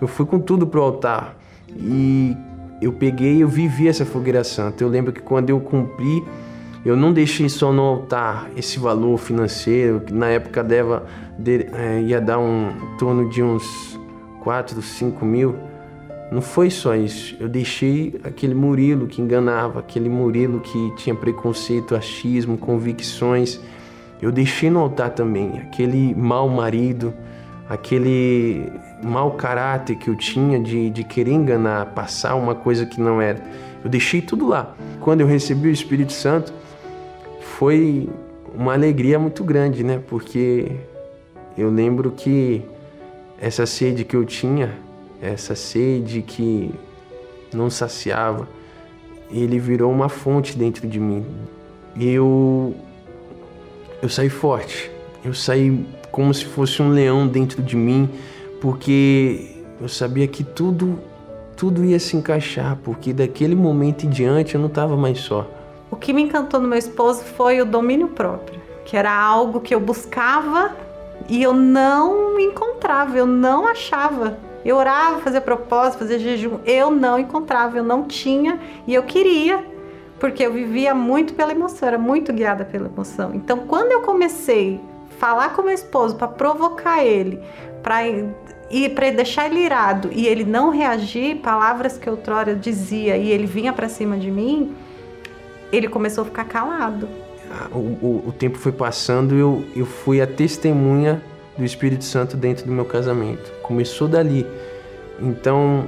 Eu fui com tudo pro altar e eu peguei, eu vivi essa fogueira santa. Eu lembro que quando eu cumpri, eu não deixei só no altar esse valor financeiro, que na época deva, de, é, ia dar um em torno de uns 4, 5 mil. Não foi só isso. Eu deixei aquele Murilo que enganava, aquele Murilo que tinha preconceito, achismo, convicções. Eu deixei no altar também aquele mau marido, aquele mau caráter que eu tinha de, de querer enganar, passar uma coisa que não era. Eu deixei tudo lá. Quando eu recebi o Espírito Santo, foi uma alegria muito grande, né? Porque eu lembro que essa sede que eu tinha, essa sede que não saciava, ele virou uma fonte dentro de mim. Eu eu saí forte. Eu saí como se fosse um leão dentro de mim, porque eu sabia que tudo tudo ia se encaixar, porque daquele momento em diante eu não estava mais só. O que me encantou no meu esposo foi o domínio próprio, que era algo que eu buscava e eu não encontrava, eu não achava. Eu orava, fazia propósito, fazia jejum, eu não encontrava, eu não tinha e eu queria, porque eu vivia muito pela emoção, era muito guiada pela emoção. Então, quando eu comecei a falar com meu esposo para provocar ele, para e para deixar ele irado e ele não reagir, palavras que outrora dizia e ele vinha para cima de mim, ele começou a ficar calado o, o, o tempo foi passando e eu, eu fui a testemunha do Espírito Santo dentro do meu casamento. Começou dali. Então,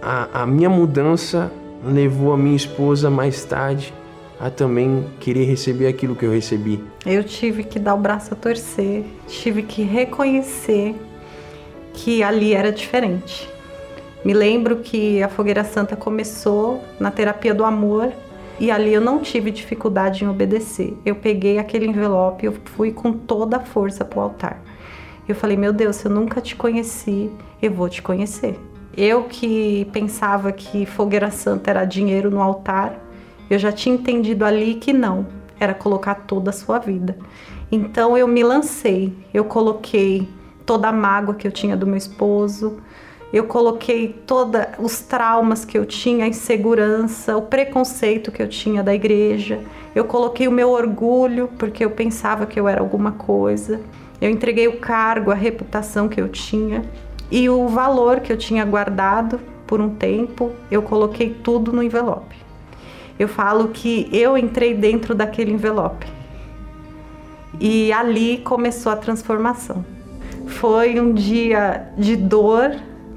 a, a minha mudança levou a minha esposa mais tarde a também querer receber aquilo que eu recebi. Eu tive que dar o braço a torcer, tive que reconhecer que ali era diferente. Me lembro que a Fogueira Santa começou na terapia do amor e ali eu não tive dificuldade em obedecer. Eu peguei aquele envelope, eu fui com toda a força para o altar. Eu falei, meu Deus, eu nunca te conheci, eu vou te conhecer. Eu que pensava que fogueira santa era dinheiro no altar, eu já tinha entendido ali que não, era colocar toda a sua vida. Então eu me lancei, eu coloquei toda a mágoa que eu tinha do meu esposo, eu coloquei todos os traumas que eu tinha, a insegurança, o preconceito que eu tinha da igreja. Eu coloquei o meu orgulho, porque eu pensava que eu era alguma coisa. Eu entreguei o cargo, a reputação que eu tinha e o valor que eu tinha guardado por um tempo, eu coloquei tudo no envelope. Eu falo que eu entrei dentro daquele envelope. E ali começou a transformação. Foi um dia de dor,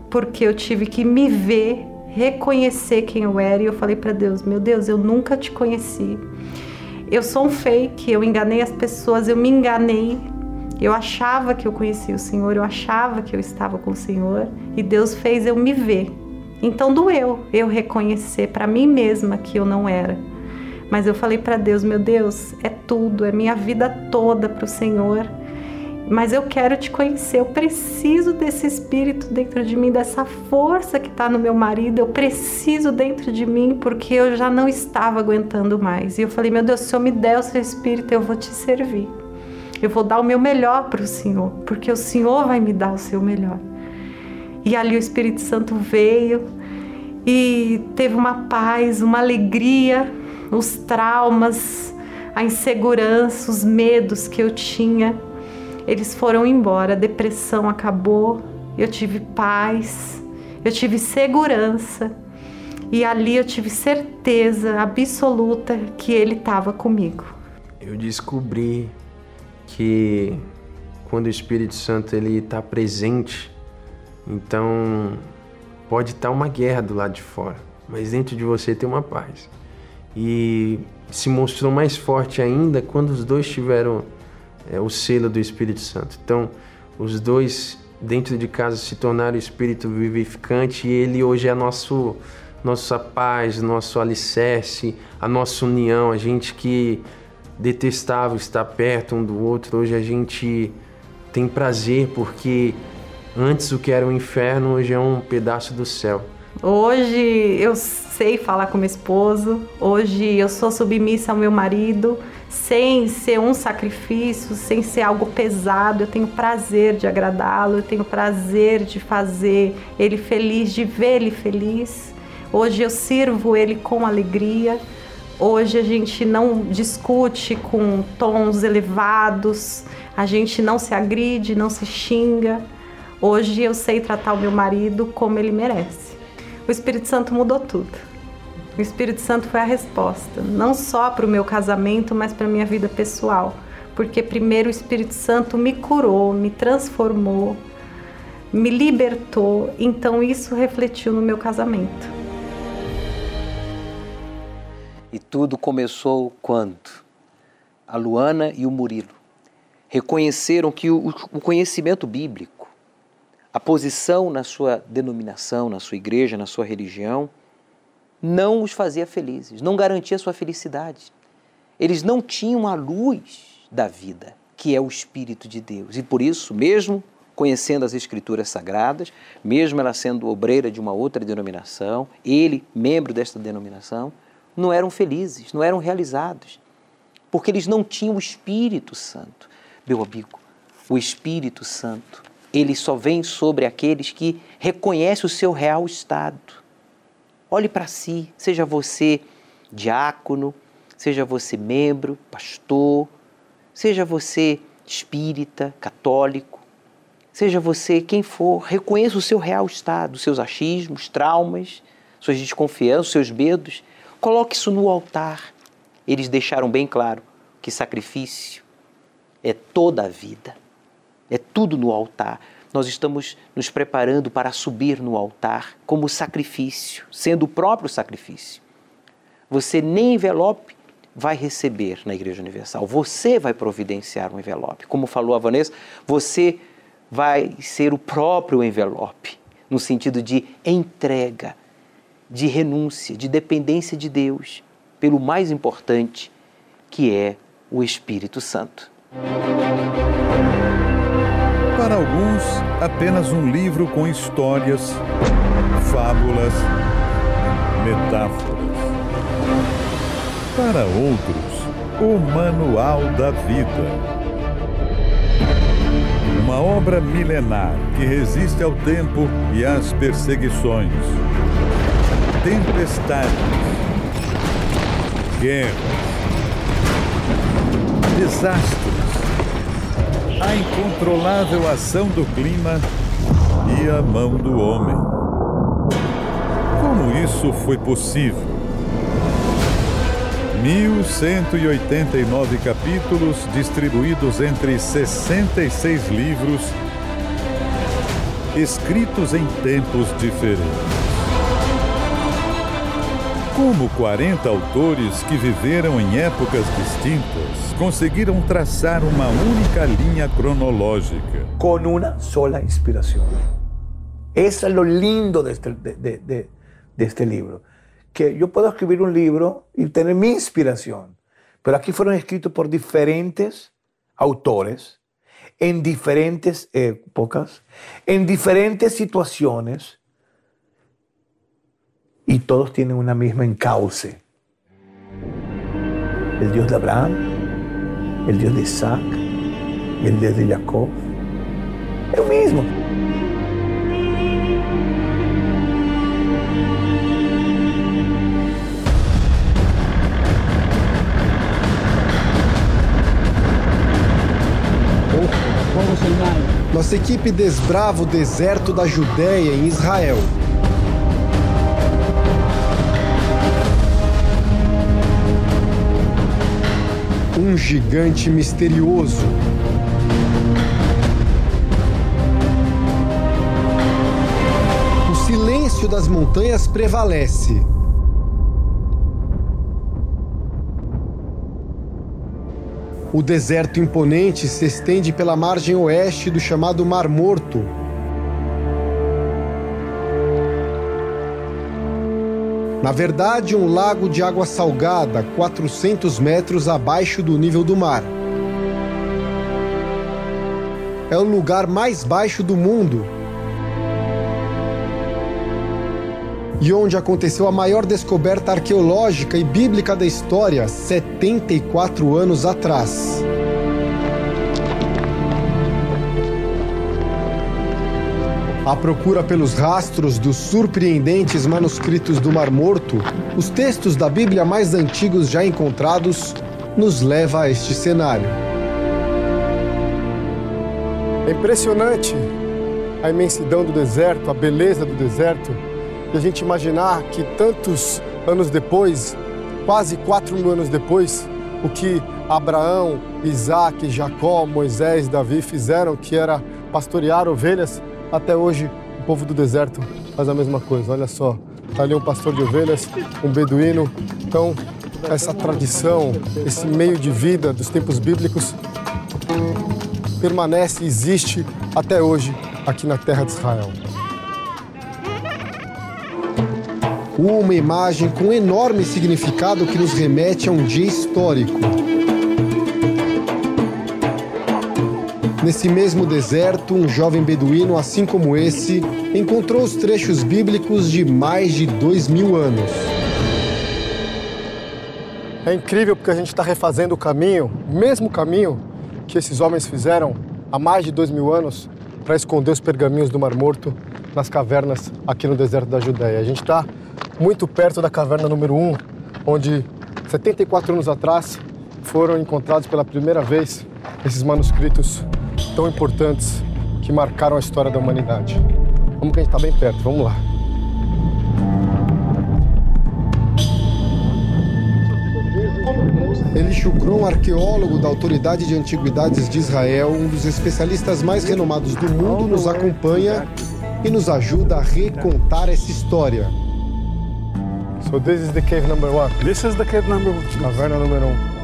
porque eu tive que me ver, reconhecer quem eu era e eu falei para Deus: "Meu Deus, eu nunca te conheci. Eu sou um fake, eu enganei as pessoas, eu me enganei. Eu achava que eu conhecia o Senhor, eu achava que eu estava com o Senhor e Deus fez eu me ver. Então doeu eu reconhecer para mim mesma que eu não era. Mas eu falei para Deus, meu Deus, é tudo, é minha vida toda para o Senhor mas eu quero te conhecer. Eu preciso desse espírito dentro de mim, dessa força que está no meu marido. Eu preciso dentro de mim porque eu já não estava aguentando mais. E eu falei, meu Deus, se eu me der o seu espírito, eu vou te servir. Eu vou dar o meu melhor para o Senhor, porque o Senhor vai me dar o seu melhor. E ali o Espírito Santo veio e teve uma paz, uma alegria, os traumas, a insegurança, os medos que eu tinha eles foram embora, a depressão acabou, eu tive paz, eu tive segurança. E ali eu tive certeza absoluta que ele estava comigo. Eu descobri que quando o Espírito Santo ele está presente, então pode estar tá uma guerra do lado de fora, mas dentro de você tem uma paz. E se mostrou mais forte ainda quando os dois tiveram é, o selo do Espírito Santo. Então, os dois dentro de casa se tornaram espírito vivificante e ele hoje é nosso nossa paz, nosso alicerce, a nossa união, a gente que detestava estar perto um do outro, hoje a gente tem prazer porque antes o que era um inferno hoje é um pedaço do céu. Hoje eu sei falar com meu esposo, hoje eu sou submissa ao meu marido, sem ser um sacrifício, sem ser algo pesado. Eu tenho prazer de agradá-lo, eu tenho prazer de fazer ele feliz, de ver ele feliz. Hoje eu sirvo ele com alegria. Hoje a gente não discute com tons elevados, a gente não se agride, não se xinga. Hoje eu sei tratar o meu marido como ele merece. O Espírito Santo mudou tudo. O Espírito Santo foi a resposta, não só para o meu casamento, mas para a minha vida pessoal. Porque primeiro o Espírito Santo me curou, me transformou, me libertou, então isso refletiu no meu casamento. E tudo começou quando a Luana e o Murilo reconheceram que o, o conhecimento bíblico, a posição na sua denominação, na sua igreja, na sua religião, não os fazia felizes, não garantia sua felicidade. Eles não tinham a luz da vida, que é o Espírito de Deus. E por isso, mesmo conhecendo as Escrituras Sagradas, mesmo ela sendo obreira de uma outra denominação, ele, membro desta denominação, não eram felizes, não eram realizados, porque eles não tinham o Espírito Santo. Meu amigo, o Espírito Santo, ele só vem sobre aqueles que reconhecem o seu real estado. Olhe para si, seja você diácono, seja você membro, pastor, seja você espírita, católico, seja você quem for, reconheça o seu real estado, seus achismos, traumas, suas desconfianças, seus medos. Coloque isso no altar. Eles deixaram bem claro que sacrifício é toda a vida, é tudo no altar. Nós estamos nos preparando para subir no altar como sacrifício, sendo o próprio sacrifício. Você nem envelope vai receber na Igreja Universal, você vai providenciar um envelope. Como falou a Vanessa, você vai ser o próprio envelope, no sentido de entrega, de renúncia, de dependência de Deus, pelo mais importante, que é o Espírito Santo. Para alguns, apenas um livro com histórias, fábulas, metáforas. Para outros, o Manual da Vida. Uma obra milenar que resiste ao tempo e às perseguições. Tempestades, guerras, desastres a incontrolável ação do clima e a mão do homem. Como isso foi possível? 1189 capítulos distribuídos entre 66 livros, escritos em tempos diferentes. Como 40 autores que viveram em épocas distintas conseguiram traçar uma única linha cronológica. Com uma sola inspiração. Isso é o lindo deste, de, de, de, deste livro. Que eu posso escrever um livro e ter minha inspiração. Mas aqui foram escritos por diferentes autores, em diferentes épocas, em diferentes situações y todos tienen una misma encauce. El Dios de Abraham, el Dios de Isaac, el Dios de Jacob. Es lo mismo. Nossa equipe desbrava o deserto da Judéia em Israel um gigante misterioso. O silêncio das montanhas prevalece. O deserto imponente se estende pela margem oeste do chamado Mar Morto. Na verdade, um lago de água salgada, 400 metros abaixo do nível do mar. É o lugar mais baixo do mundo e onde aconteceu a maior descoberta arqueológica e bíblica da história 74 anos atrás. À procura pelos rastros dos surpreendentes manuscritos do Mar Morto, os textos da Bíblia mais antigos já encontrados nos leva a este cenário. É impressionante a imensidão do deserto, a beleza do deserto, e a gente imaginar que tantos anos depois, quase quatro mil anos depois, o que Abraão, Isaac, Jacó, Moisés, Davi fizeram, que era pastorear ovelhas, até hoje o povo do deserto faz a mesma coisa. Olha só, tá ali um pastor de ovelhas, um beduíno. Então, essa tradição, esse meio de vida dos tempos bíblicos permanece existe até hoje aqui na terra de Israel. Uma imagem com enorme significado que nos remete a um dia histórico. Nesse mesmo deserto, um jovem beduíno, assim como esse, encontrou os trechos bíblicos de mais de dois mil anos. É incrível porque a gente está refazendo o caminho, o mesmo caminho que esses homens fizeram há mais de dois mil anos para esconder os pergaminhos do Mar Morto nas cavernas aqui no deserto da Judéia. A gente está muito perto da caverna número 1, onde 74 anos atrás foram encontrados pela primeira vez esses manuscritos tão importantes que marcaram a história da humanidade. Vamos que a gente está bem perto, vamos lá. Eli Shukron, arqueólogo da Autoridade de Antiguidades de Israel, um dos especialistas mais renomados do mundo, nos acompanha e nos ajuda a recontar essa história. So this is the cave number one. This is the cave number one. Caverna número um.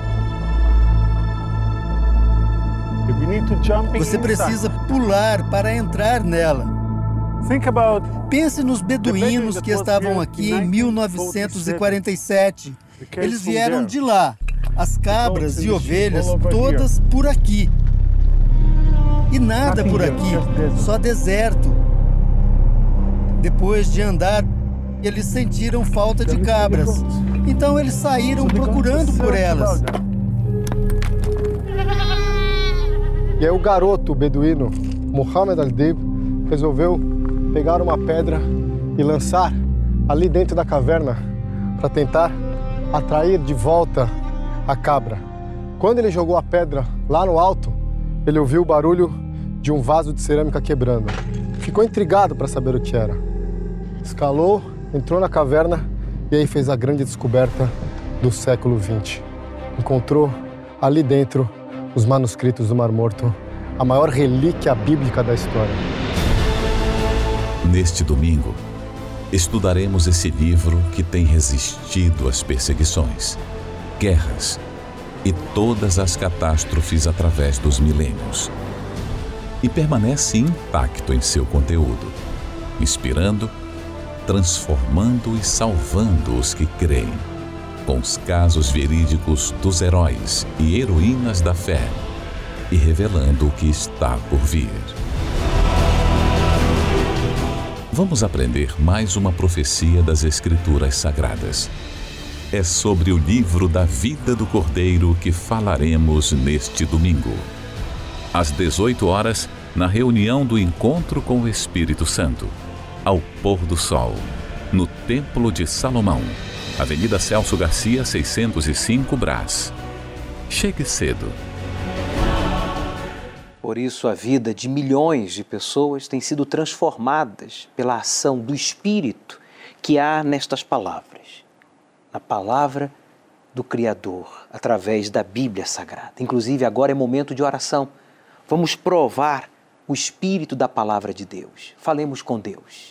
Você precisa pular para entrar nela. Pense nos beduínos que estavam aqui em 1947. Eles vieram de lá. As cabras e ovelhas, todas por aqui. E nada por aqui, só deserto. Depois de andar, eles sentiram falta de cabras. Então eles saíram procurando por elas. E aí o garoto beduíno, Muhammad al-Dib, resolveu pegar uma pedra e lançar ali dentro da caverna para tentar atrair de volta a cabra. Quando ele jogou a pedra lá no alto, ele ouviu o barulho de um vaso de cerâmica quebrando. Ficou intrigado para saber o que era. Escalou, entrou na caverna e aí fez a grande descoberta do século XX. Encontrou ali dentro os manuscritos do Mar Morto, a maior relíquia bíblica da história. Neste domingo, estudaremos esse livro que tem resistido às perseguições, guerras e todas as catástrofes através dos milênios. E permanece intacto em seu conteúdo, inspirando, transformando e salvando os que creem com os casos verídicos dos heróis e heroínas da fé e revelando o que está por vir. Vamos aprender mais uma profecia das Escrituras Sagradas. É sobre o livro da vida do Cordeiro que falaremos neste domingo. Às 18 horas, na reunião do encontro com o Espírito Santo, ao pôr do sol, no Templo de Salomão Avenida Celso Garcia, 605 Brás. Chegue cedo. Por isso, a vida de milhões de pessoas tem sido transformadas pela ação do Espírito que há nestas palavras. Na palavra do Criador através da Bíblia Sagrada. Inclusive, agora é momento de oração. Vamos provar o espírito da palavra de Deus. Falemos com Deus.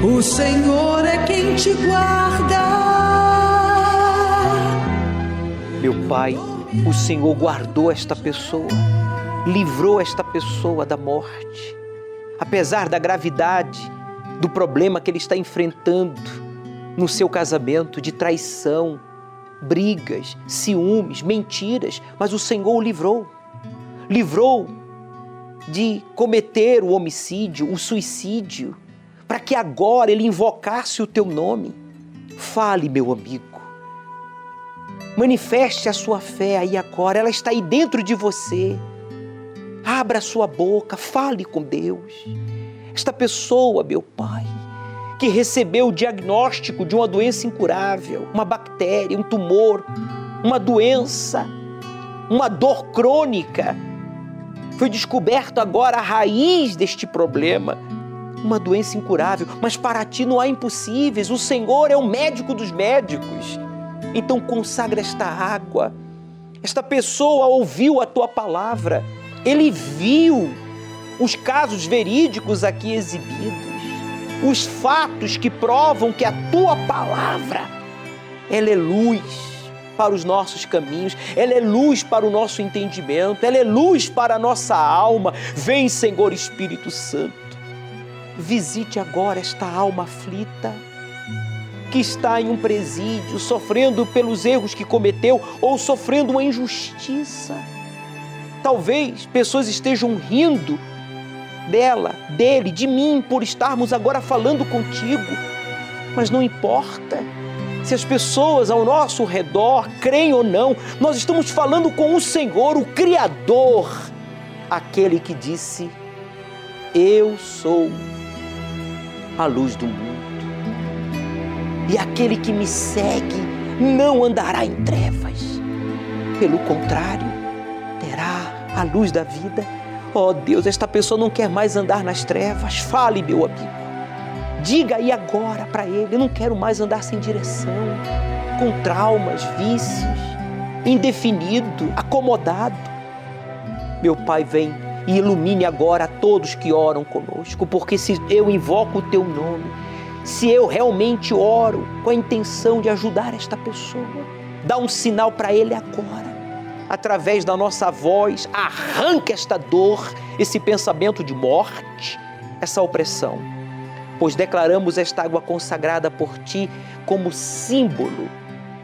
O Senhor é quem te guarda. Meu Pai, o Senhor guardou esta pessoa, livrou esta pessoa da morte. Apesar da gravidade do problema que ele está enfrentando, no seu casamento de traição, brigas, ciúmes, mentiras, mas o Senhor o livrou. Livrou de cometer o homicídio, o suicídio, para que agora ele invocasse o teu nome. Fale, meu amigo. Manifeste a sua fé aí agora, ela está aí dentro de você. Abra a sua boca, fale com Deus. Esta pessoa, meu Pai, que recebeu o diagnóstico de uma doença incurável, uma bactéria, um tumor, uma doença, uma dor crônica. Foi descoberto agora a raiz deste problema, uma doença incurável, mas para ti não há impossíveis. O Senhor é o médico dos médicos. Então consagra esta água. Esta pessoa ouviu a tua palavra, ele viu os casos verídicos aqui exibidos os fatos que provam que a tua palavra ela é luz para os nossos caminhos, ela é luz para o nosso entendimento, ela é luz para a nossa alma. Vem, Senhor Espírito Santo, visite agora esta alma aflita que está em um presídio, sofrendo pelos erros que cometeu ou sofrendo uma injustiça. Talvez pessoas estejam rindo dela, dele, de mim, por estarmos agora falando contigo. Mas não importa se as pessoas ao nosso redor creem ou não, nós estamos falando com o Senhor, o Criador, aquele que disse: Eu sou a luz do mundo. E aquele que me segue não andará em trevas. Pelo contrário, terá a luz da vida Oh Deus, esta pessoa não quer mais andar nas trevas. Fale, meu amigo. Diga aí agora para ele: eu não quero mais andar sem direção, com traumas, vícios, indefinido, acomodado. Meu Pai, vem e ilumine agora a todos que oram conosco, porque se eu invoco o teu nome, se eu realmente oro com a intenção de ajudar esta pessoa, dá um sinal para ele agora através da nossa voz, arranca esta dor, esse pensamento de morte, essa opressão. Pois declaramos esta água consagrada por ti como símbolo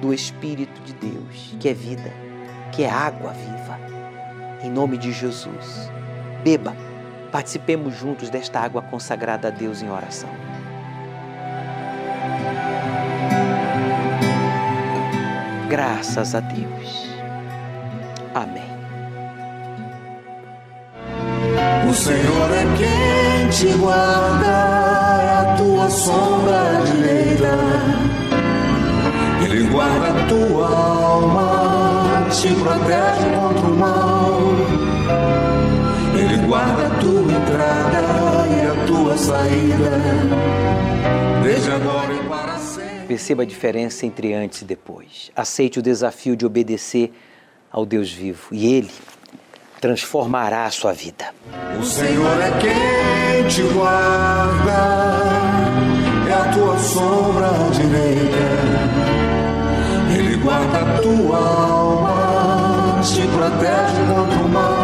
do Espírito de Deus, que é vida, que é água viva. Em nome de Jesus, beba, participemos juntos desta água consagrada a Deus em oração. Graças a Deus. Amém. O Senhor é quem te guarda, é a tua sombra direita. Ele guarda a tua alma, te protege contra o mal. Guarda a tua entrada e a tua saída, desde agora e para sempre. Perceba a diferença entre antes e depois. Aceite o desafio de obedecer ao Deus vivo e Ele transformará a sua vida. O Senhor é quem te guarda, é a tua sombra direita. Ele guarda a tua alma, te protege contra o mal.